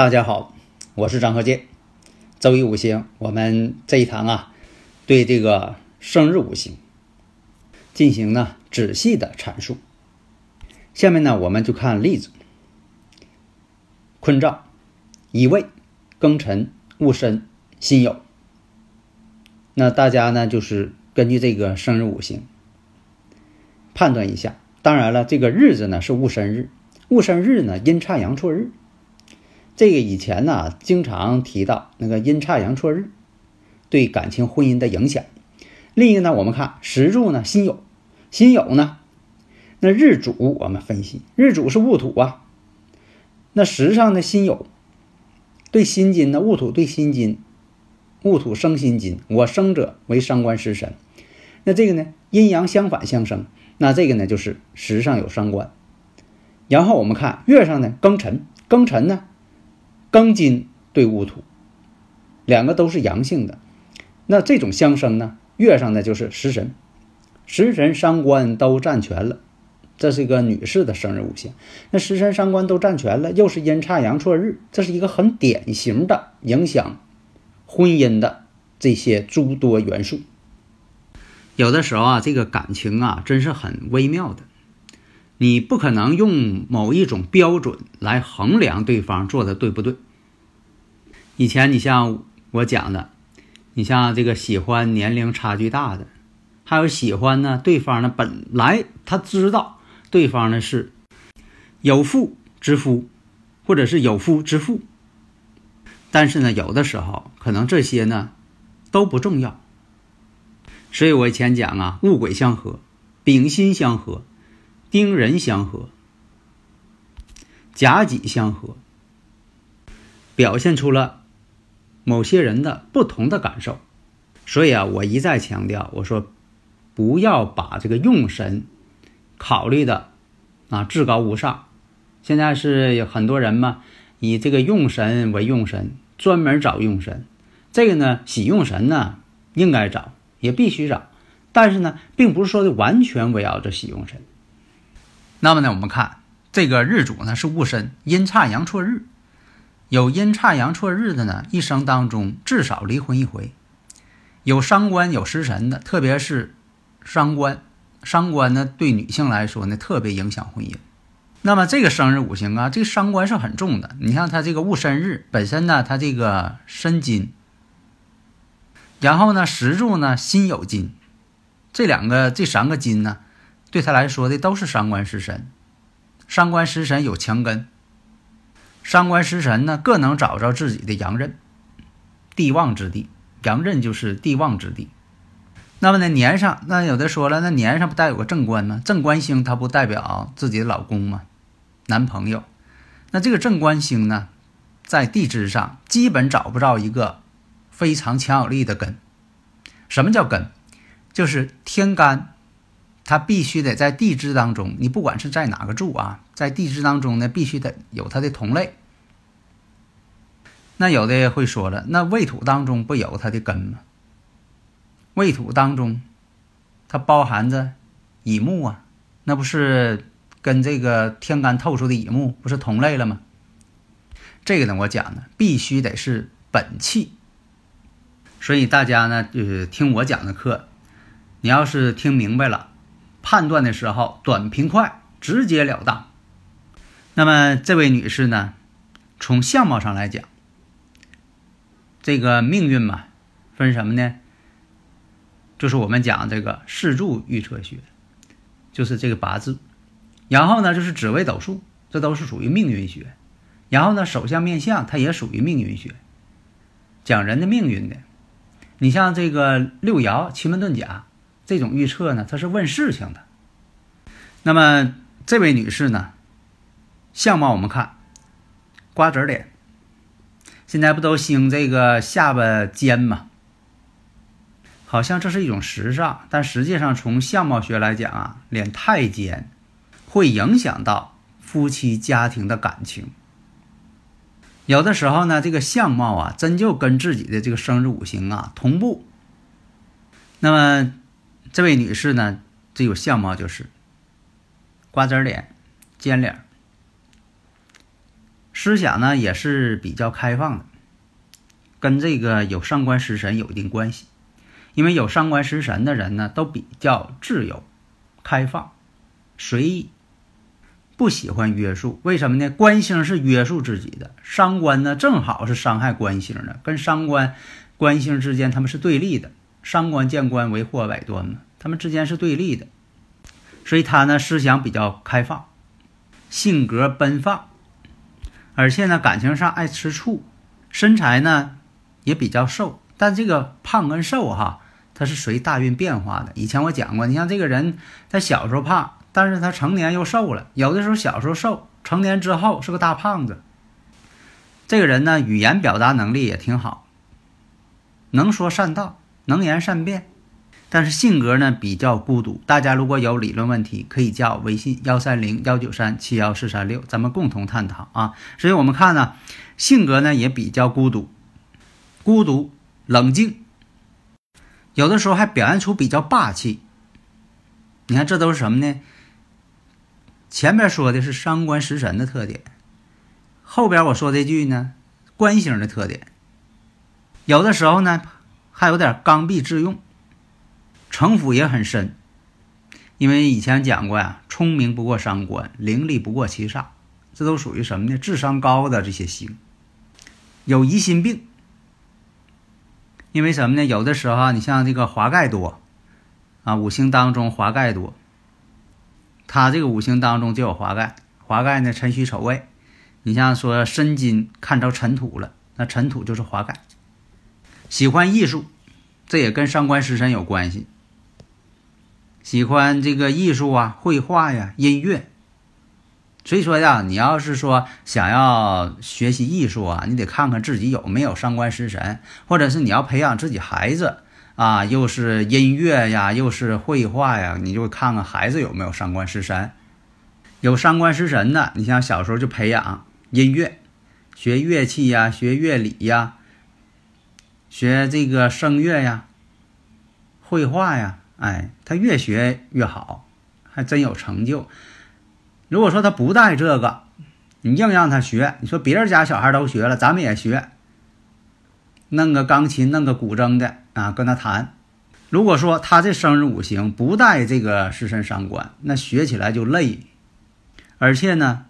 大家好，我是张鹤剑。周易五行，我们这一堂啊，对这个生日五行进行呢仔细的阐述。下面呢，我们就看例子：坤兆、乙未、庚辰、戊申、辛酉。那大家呢，就是根据这个生日五行判断一下。当然了，这个日子呢是戊申日，戊申日呢阴差阳错日。这个以前呢，经常提到那个阴差阳错日对感情婚姻的影响。另一个呢，我们看时柱呢，辛酉，辛酉呢，那日主我们分析，日主是戊土啊。那时上的辛酉对辛金呢，戊土对辛金，戊土生辛金，我生者为伤官食神。那这个呢，阴阳相反相生，那这个呢就是时上有伤官。然后我们看月上呢，庚辰，庚辰呢。庚金对戊土，两个都是阳性的，那这种相生呢，月上呢就是食神，食神伤官都占全了，这是一个女士的生日五行。那食神伤官都占全了，又是阴差阳错日，这是一个很典型的影响婚姻的这些诸多元素。有的时候啊，这个感情啊，真是很微妙的。你不可能用某一种标准来衡量对方做的对不对。以前你像我讲的，你像这个喜欢年龄差距大的，还有喜欢呢对方呢本来他知道对方呢是有妇之夫，或者是有夫之妇，但是呢有的时候可能这些呢都不重要。所以我以前讲啊，物鬼相合，丙辛相合。丁壬相合，甲己相合，表现出了某些人的不同的感受。所以啊，我一再强调，我说不要把这个用神考虑的啊至高无上。现在是有很多人嘛，以这个用神为用神，专门找用神。这个呢，喜用神呢，应该找，也必须找。但是呢，并不是说的完全围绕着喜用神。那么呢，我们看这个日主呢是戊申，阴差阳错日。有阴差阳错日的呢，一生当中至少离婚一回。有伤官有食神的，特别是伤官，伤官呢对女性来说呢特别影响婚姻。那么这个生日五行啊，这个伤官是很重的。你像他这个戊申日本身呢，他这个申金，然后呢石柱呢辛酉金，这两个这三个金呢。对他来说的都是伤官食神，伤官食神有强根，伤官食神呢各能找着自己的阳刃，地旺之地，阳刃就是地旺之地。那么呢年上，那有的说了，那年上不带有个正官吗？正官星它不代表自己的老公吗？男朋友？那这个正官星呢，在地支上基本找不着一个非常强有力的根。什么叫根？就是天干。它必须得在地支当中，你不管是在哪个柱啊，在地支当中呢，必须得有它的同类。那有的会说了，那未土当中不有它的根吗？未土当中，它包含着乙木啊，那不是跟这个天干透出的乙木不是同类了吗？这个呢，我讲呢，必须得是本气。所以大家呢，就是听我讲的课，你要是听明白了。判断的时候短平快，直截了当。那么这位女士呢，从相貌上来讲，这个命运嘛，分什么呢？就是我们讲这个四柱预测学，就是这个八字。然后呢，就是紫微斗数，这都是属于命运学。然后呢，手相面相它也属于命运学，讲人的命运的。你像这个六爻奇门遁甲这种预测呢，它是问事情的。那么这位女士呢，相貌我们看瓜子脸，现在不都兴这个下巴尖吗？好像这是一种时尚，但实际上从相貌学来讲啊，脸太尖会影响到夫妻家庭的感情。有的时候呢，这个相貌啊，真就跟自己的这个生日五行啊同步。那么这位女士呢，这有相貌就是瓜子脸、尖脸，思想呢也是比较开放的，跟这个有上官食神有一定关系。因为有上官食神的人呢，都比较自由、开放、随意，不喜欢约束。为什么呢？官星是约束自己的，伤官呢正好是伤害官星的，跟伤官、官星之间他们是对立的。伤官见官为祸百端嘛，他们之间是对立的。所以他呢思想比较开放，性格奔放，而且呢感情上爱吃醋，身材呢也比较瘦。但这个胖跟瘦哈，它是随大运变化的。以前我讲过，你像这个人，他小时候胖，但是他成年又瘦了；有的时候小时候瘦，成年之后是个大胖子。这个人呢，语言表达能力也挺好，能说善道，能言善辩，但是性格呢比较孤独。大家如果有理论问题，可以加我微信幺三零幺九三七幺四三六，咱们共同探讨啊。所以我们看呢，性格呢也比较孤独，孤独。冷静，有的时候还表现出比较霸气。你看，这都是什么呢？前面说的是伤官食神的特点，后边我说这句呢，官星的特点。有的时候呢，还有点刚愎自用，城府也很深。因为以前讲过呀，聪明不过伤官，伶俐不过七煞，这都属于什么呢？智商高的这些星，有疑心病。因为什么呢？有的时候，你像这个华盖多，啊，五行当中华盖多，他这个五行当中就有华盖，华盖呢辰戌丑未，你像说申金看着尘土了，那尘土就是华盖。喜欢艺术，这也跟上官食神有关系。喜欢这个艺术啊，绘画呀，音乐。所以说呀，你要是说想要学习艺术啊，你得看看自己有没有伤官食神，或者是你要培养自己孩子啊，又是音乐呀，又是绘画呀，你就看看孩子有没有伤官食神。有伤官食神的，你像小时候就培养音乐，学乐器呀，学乐理呀，学这个声乐呀，绘画呀，哎，他越学越好，还真有成就。如果说他不带这个，你硬让他学，你说别人家小孩都学了，咱们也学，弄个钢琴，弄个古筝的啊，跟他弹。如果说他这生日五行不带这个食神伤官，那学起来就累，而且呢，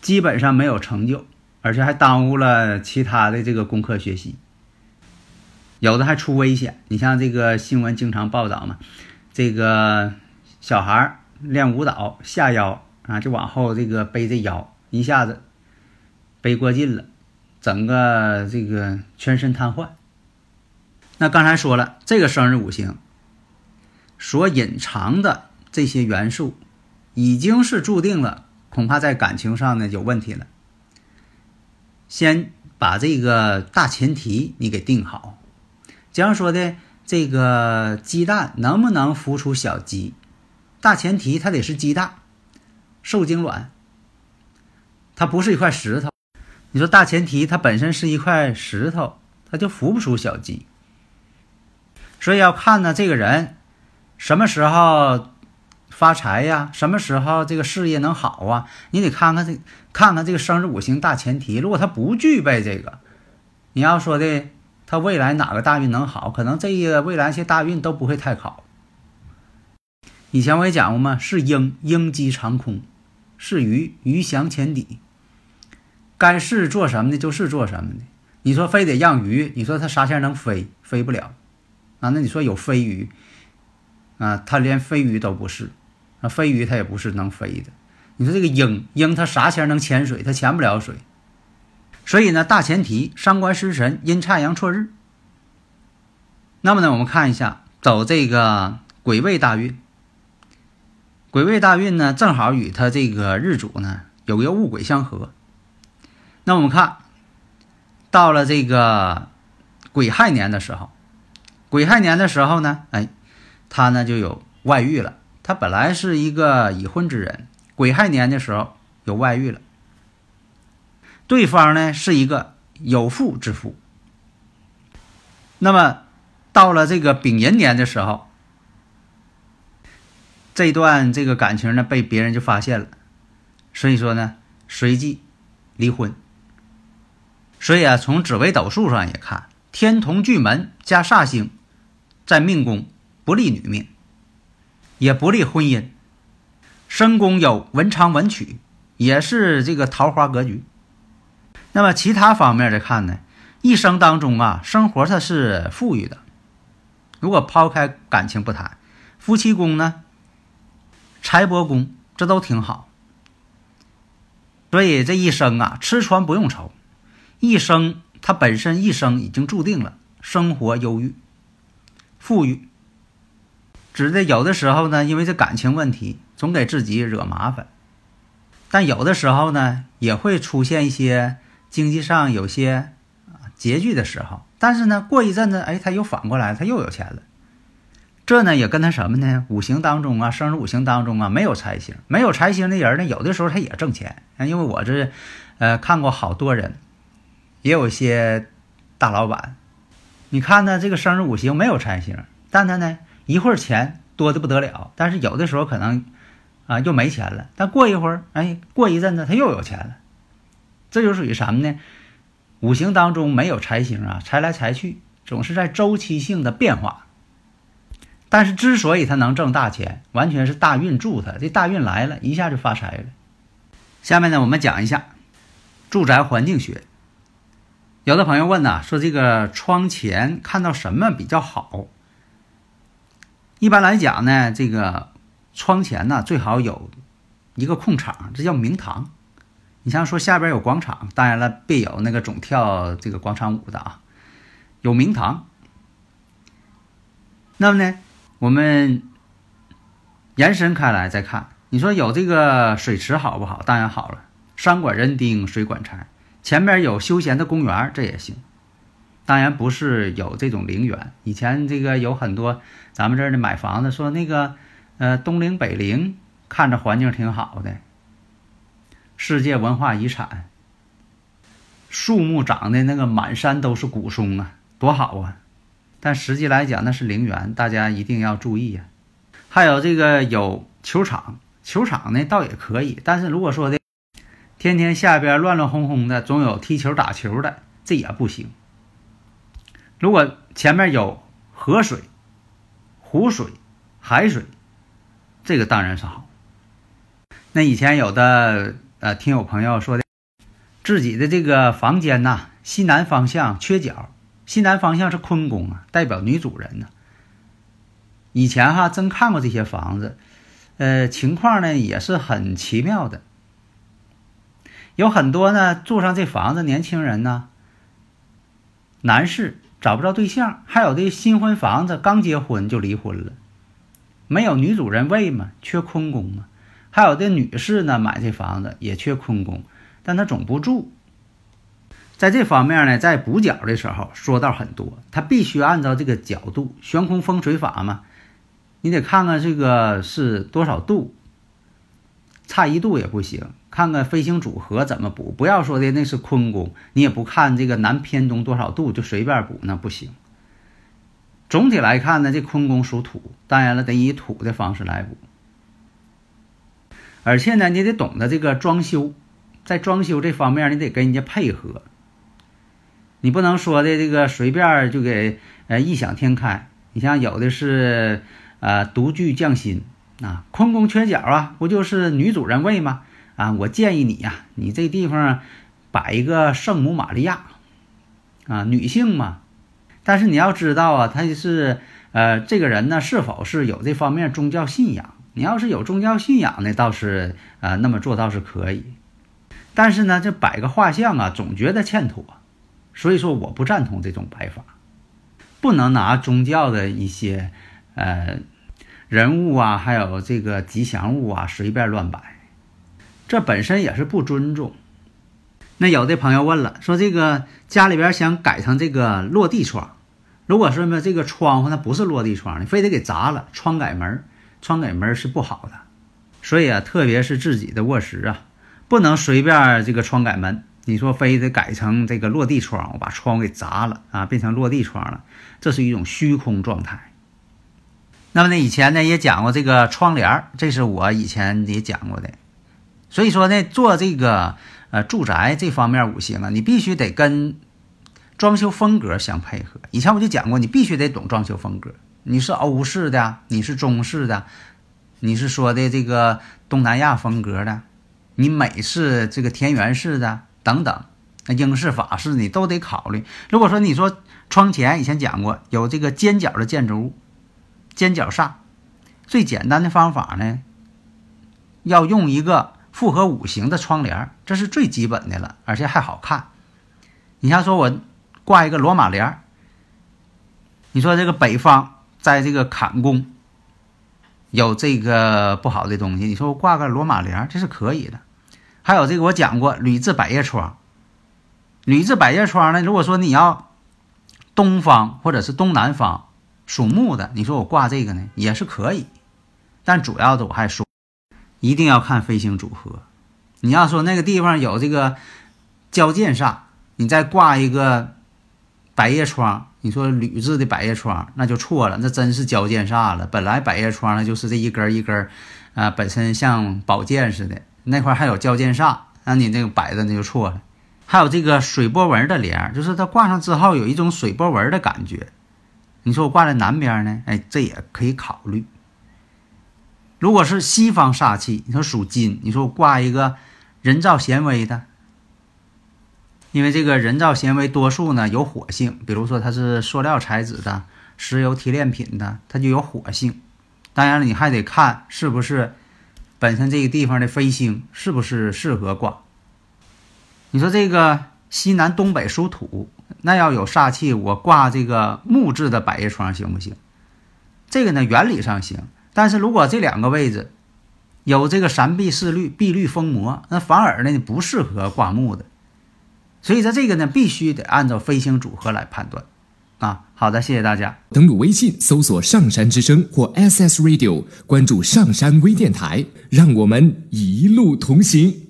基本上没有成就，而且还耽误了其他的这个功课学习，有的还出危险。你像这个新闻经常报道嘛，这个小孩练舞蹈下腰。啊，就往后这个背这腰，一下子背过劲了，整个这个全身瘫痪。那刚才说了，这个生日五行所隐藏的这些元素，已经是注定了，恐怕在感情上呢有问题了。先把这个大前提你给定好，假如说的，这个鸡蛋能不能孵出小鸡？大前提它得是鸡蛋。受精卵，它不是一块石头。你说大前提，它本身是一块石头，它就孵不出小鸡。所以要看呢，这个人什么时候发财呀？什么时候这个事业能好啊？你得看看这，看看这个生日五行大前提。如果他不具备这个，你要说的他未来哪个大运能好，可能这个未来一些大运都不会太好。以前我也讲过嘛，是鹰，鹰击长空。是鱼，鱼翔浅底。该是做什么的，就是做什么的。你说非得让鱼，你说它啥前能飞？飞不了啊。那你说有飞鱼啊，它连飞鱼都不是啊，飞鱼它也不是能飞的。你说这个鹰，鹰它啥前能潜水？它潜不了水。所以呢，大前提，伤官失神，阴差阳错日。那么呢，我们看一下走这个癸未大运，癸未大运呢，正好与他这个日主呢有一个戊癸相合。那我们看到了这个癸亥年的时候，癸亥年的时候呢，哎，他呢就有外遇了。他本来是一个已婚之人，癸亥年的时候有外遇了。对方呢是一个有妇之夫。那么到了这个丙寅年的时候，这段这个感情呢被别人就发现了，所以说呢随即离婚。所以啊，从紫微斗数上也看，天同巨门加煞星，在命宫不利女命。也不利婚姻，申宫有文昌文曲，也是这个桃花格局。那么其他方面来看呢，一生当中啊，生活它是富裕的。如果抛开感情不谈，夫妻宫呢，财帛宫这都挺好。所以这一生啊，吃穿不用愁，一生他本身一生已经注定了生活忧郁、富裕。指的有的时候呢，因为这感情问题，总给自己惹麻烦；但有的时候呢，也会出现一些经济上有些拮据的时候。但是呢，过一阵子，哎，他又反过来，他又有钱了。这呢，也跟他什么呢？五行当中啊，生日五行当中啊，没有财星，没有财星的人呢，有的时候他也挣钱。因为我这，呃，看过好多人，也有些大老板，你看呢，这个生日五行没有财星，但他呢。一会儿钱多的不得了，但是有的时候可能啊又没钱了。但过一会儿，哎，过一阵子他又有钱了。这就属于什么呢？五行当中没有财星啊，财来财去，总是在周期性的变化。但是之所以他能挣大钱，完全是大运助他，这大运来了一下就发财了。下面呢，我们讲一下住宅环境学。有的朋友问呐，说这个窗前看到什么比较好？一般来讲呢，这个窗前呢最好有一个空场，这叫明堂。你像说下边有广场，当然了，别有那个总跳这个广场舞的啊，有明堂。那么呢，我们延伸开来再看，你说有这个水池好不好？当然好了，山管人丁，水管财。前面有休闲的公园，这也行。当然不是有这种陵园，以前这个有很多咱们这儿的买房子说那个，呃，东陵北陵看着环境挺好的，世界文化遗产，树木长的那个满山都是古松啊，多好啊！但实际来讲那是陵园，大家一定要注意呀。还有这个有球场，球场呢倒也可以，但是如果说的天天下边乱乱哄哄的，总有踢球打球的，这也不行。如果前面有河水、湖水、海水，这个当然是好。那以前有的呃，听有朋友说的，自己的这个房间呐，西南方向缺角，西南方向是坤宫啊，代表女主人呢。以前哈真看过这些房子，呃，情况呢也是很奇妙的，有很多呢住上这房子年轻人呢，男士。找不着对象，还有的新婚房子刚结婚就离婚了，没有女主人位嘛，缺坤宫嘛。还有的女士呢，买这房子也缺坤宫，但她总不住。在这方面呢，在补角的时候说道很多，他必须按照这个角度，悬空风水法嘛，你得看看这个是多少度，差一度也不行。看看飞行组合怎么补，不要说的那是坤宫，你也不看这个南偏东多少度就随便补，那不行。总体来看呢，这坤宫属土，当然了，得以土的方式来补。而且呢，你得懂得这个装修，在装修这方面，你得跟人家配合。你不能说的这个随便就给呃异想天开。你像有的是呃独具匠心啊，坤宫缺角啊，不就是女主人位吗？啊，我建议你呀，你这地方摆一个圣母玛利亚，啊，女性嘛。但是你要知道啊，他是呃，这个人呢是否是有这方面宗教信仰？你要是有宗教信仰呢，倒是呃那么做倒是可以。但是呢，这摆个画像啊，总觉得欠妥，所以说我不赞同这种摆法。不能拿宗教的一些呃人物啊，还有这个吉祥物啊随便乱摆，这本身也是不尊重。那有的朋友问了，说这个家里边想改成这个落地窗，如果说呢这个窗户它不是落地窗，你非得给砸了，窗改门，窗改门是不好的。所以啊，特别是自己的卧室啊，不能随便这个窗改门。你说非得改成这个落地窗，我把窗给砸了啊，变成落地窗了，这是一种虚空状态。那么呢，以前呢也讲过这个窗帘这是我以前也讲过的。所以说呢，做这个呃住宅这方面五行啊，你必须得跟装修风格相配合。以前我就讲过，你必须得懂装修风格。你是欧式的，你是中式的，你是说的这个东南亚风格的，你美式这个田园式的。等等，那英式法式你都得考虑。如果说你说窗前以前讲过有这个尖角的建筑物，尖角煞，最简单的方法呢，要用一个复合五行的窗帘，这是最基本的了，而且还好看。你像说我挂一个罗马帘，你说这个北方在这个坎宫有这个不好的东西，你说我挂个罗马帘，这是可以的。还有这个，我讲过铝制百叶窗。铝制百叶窗呢，如果说你要东方或者是东南方属木的，你说我挂这个呢也是可以，但主要的我还说，一定要看飞行组合。你要说那个地方有这个交界煞，你再挂一个百叶窗，你说铝制的百叶窗那就错了，那真是交界煞了。本来百叶窗呢就是这一根一根，啊，本身像宝剑似的。那块还有交界煞，那你这个摆的那就错了。还有这个水波纹的帘，就是它挂上之后有一种水波纹的感觉。你说我挂在南边呢，哎，这也可以考虑。如果是西方煞气，你说属金，你说我挂一个人造纤维的，因为这个人造纤维多数呢有火性，比如说它是塑料材质的、石油提炼品的，它就有火性。当然了，你还得看是不是。本身这个地方的飞星是不是适合挂？你说这个西南东北属土，那要有煞气，我挂这个木质的百叶窗行不行？这个呢，原理上行，但是如果这两个位置有这个三碧四绿、碧绿封魔，那反而呢不适合挂木的。所以说这个呢，必须得按照飞行组合来判断。啊，好的，谢谢大家。登录微信搜索“上山之声”或 SS Radio，关注上山微电台，让我们一路同行。